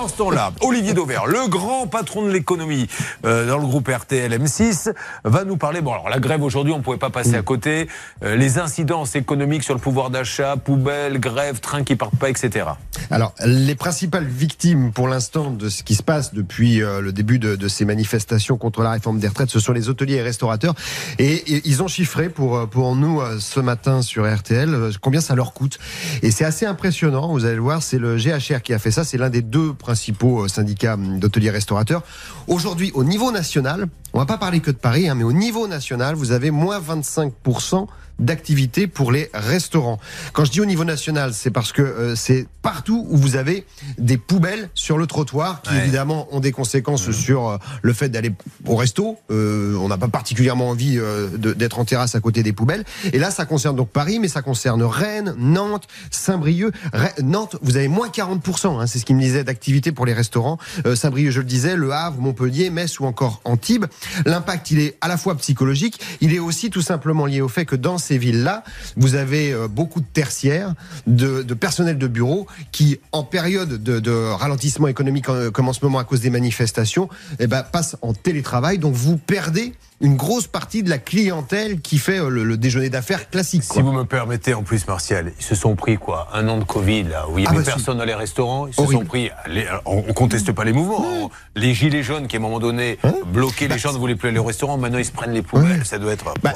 Pendant ce temps-là, Olivier Dauvert, le grand patron de l'économie euh, dans le groupe RTL M6, va nous parler. Bon, alors la grève aujourd'hui, on ne pouvait pas passer à côté. Euh, les incidences économiques sur le pouvoir d'achat, poubelles, grève, trains qui partent pas, etc. Alors, les principales victimes pour l'instant de ce qui se passe depuis euh, le début de, ces manifestations contre la réforme des retraites, ce sont les hôteliers et restaurateurs. Et, ils ont chiffré pour, pour nous ce matin sur RTL combien ça leur coûte. Et c'est assez impressionnant, vous allez le voir, c'est le GHR qui a fait ça, c'est l'un des deux principaux syndicats d'hôteliers restaurateurs. Aujourd'hui, au niveau national, on va pas parler que de Paris, hein, mais au niveau national, vous avez moins 25% d'activité pour les restaurants. Quand je dis au niveau national, c'est parce que euh, c'est partout où vous avez des poubelles sur le trottoir qui évidemment ont des conséquences mmh. sur euh, le fait d'aller au resto. Euh, on n'a pas particulièrement envie d'être en terrasse à côté des poubelles. Et là, ça concerne donc Paris, mais ça concerne Rennes, Nantes, Saint-Brieuc. Nantes, vous avez moins 40%, hein, c'est ce qui me disait d'activité pour les restaurants. Saint-Brieuc, je le disais, Le Havre, Montpellier, Metz ou encore Antibes. L'impact, il est à la fois psychologique, il est aussi tout simplement lié au fait que dans ces villes-là, vous avez euh, beaucoup de tertiaires, de, de, personnel de bureau qui, en période de, de ralentissement économique euh, comme en ce moment à cause des manifestations, eh ben, passent en télétravail. Donc vous perdez une grosse partie de la clientèle qui fait euh, le, déjeuner d'affaires classique. Si vous me permettez, en plus, Martial, ils se sont pris quoi Un an de Covid, là, où il n'y avait ah bah personne dans les restaurants. Ils se sont pris. on ne conteste pas les mouvements. Les gilets jaunes qui, à un moment donné, hein bloquaient les bah, gens ne voulaient plus aller au restaurant. Maintenant, ils se prennent les poubelles. Ça doit être. Bah,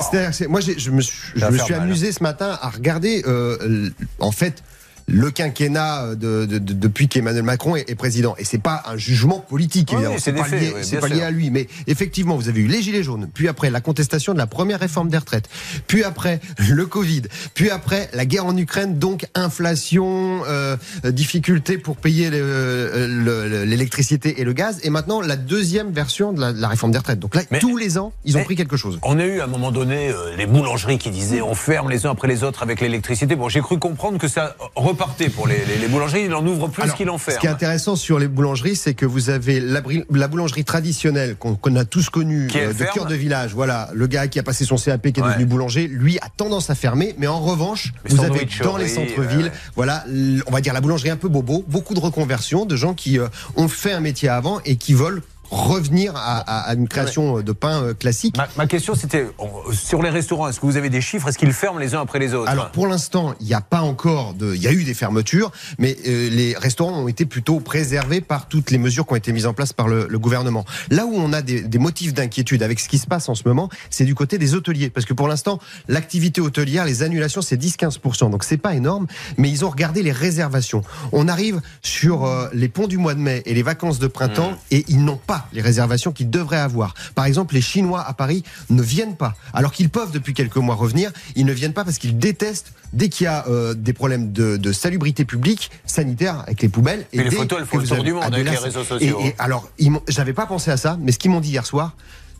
moi, je me suis, je me suis amusé ce matin à regarder, euh, en fait, le quinquennat de, de, de, depuis qu'Emmanuel Macron est, est, président. Et c'est pas un jugement politique, évidemment. c'est pas, lié, pas lié à lui. Mais effectivement, vous avez eu les Gilets jaunes, puis après la contestation de la première réforme des retraites, puis après le Covid, puis après la guerre en Ukraine, donc inflation, euh, difficulté pour payer l'électricité et le gaz, et maintenant la deuxième version de la, la réforme des retraites. Donc là, tous les ans, ils ont pris quelque chose. On a eu à un moment donné euh, les boulangeries qui disaient on ferme les uns après les autres avec l'électricité. Bon, j'ai cru comprendre que ça pour les, boulangeries. Il en ouvre plus qu'il en ferme. Ce qui est intéressant sur les boulangeries, c'est que vous avez la, la boulangerie traditionnelle qu'on a tous connue euh, de cœur de village. Voilà, le gars qui a passé son CAP, qui est devenu boulanger, lui a tendance à fermer. Mais en revanche, vous avez dans les centres-villes, voilà, on va dire la boulangerie un peu bobo, beaucoup de reconversions, de gens qui euh, ont fait un métier avant et qui veulent revenir à, une création de pain euh, classique. Ma, question, c'était sur les restaurants. Est-ce que vous avez des chiffres? Est-ce qu'ils ferment les uns après les autres? Alors pour l'instant, il n'y a pas encore de. Il y a eu des fermetures, mais euh, les restaurants ont été plutôt préservés par toutes les mesures qui ont été mises en place par le, gouvernement. Là où on a des, des motifs d'inquiétude avec ce qui se passe en ce moment, c'est du côté des hôteliers, parce que pour l'instant, l'activité hôtelière, les annulations, c'est 10-15%. Donc c'est pas énorme, mais ils ont regardé les réservations. On arrive sur euh, les ponts du mois de mai et les vacances de printemps, mmh. et ils n'ont pas les réservations qu'ils devraient avoir. Par exemple, les Chinois à Paris ne viennent pas, alors qu'ils peuvent depuis quelques mois revenir. Ils ne viennent pas parce qu'ils détestent dès qu'il y a euh, des problèmes de, salubrité publique, sanitaire avec les poubelles. Et, les photos, elles font le tour du monde avec les réseaux sociaux. Et, et alors, j'avais pas pensé à ça, mais ce qu'ils m'ont dit hier soir,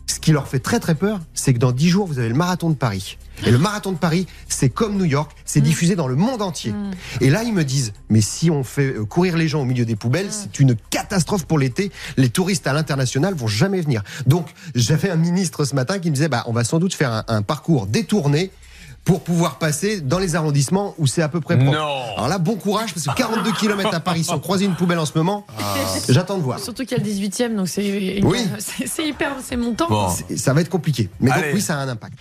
ce qui leur fait très très peur, c'est que dans dix jours, vous avez le marathon de Paris. Et le marathon de Paris, c'est comme New York, c'est mm. diffusé dans le monde entier. Mm. Et là, ils me disent, mais si on fait euh, courir les gens au milieu des poubelles, mm. c'est une catastrophe pour l'été. Les touristes à l'international vont jamais venir. Donc, j'avais un ministre ce matin qui me disait, bah, on va sans doute faire un, un parcours détourné pour pouvoir passer dans les arrondissements où c'est à peu près propre. Non. Alors là, bon courage, parce que 42 km à Paris sans croiser une poubelle en ce moment, ah. j'attends de voir. Surtout qu'il y a le 18e, donc c'est oui. c'est hyper, c'est montant. Ça va être compliqué. Mais donc oui, ça a un impact.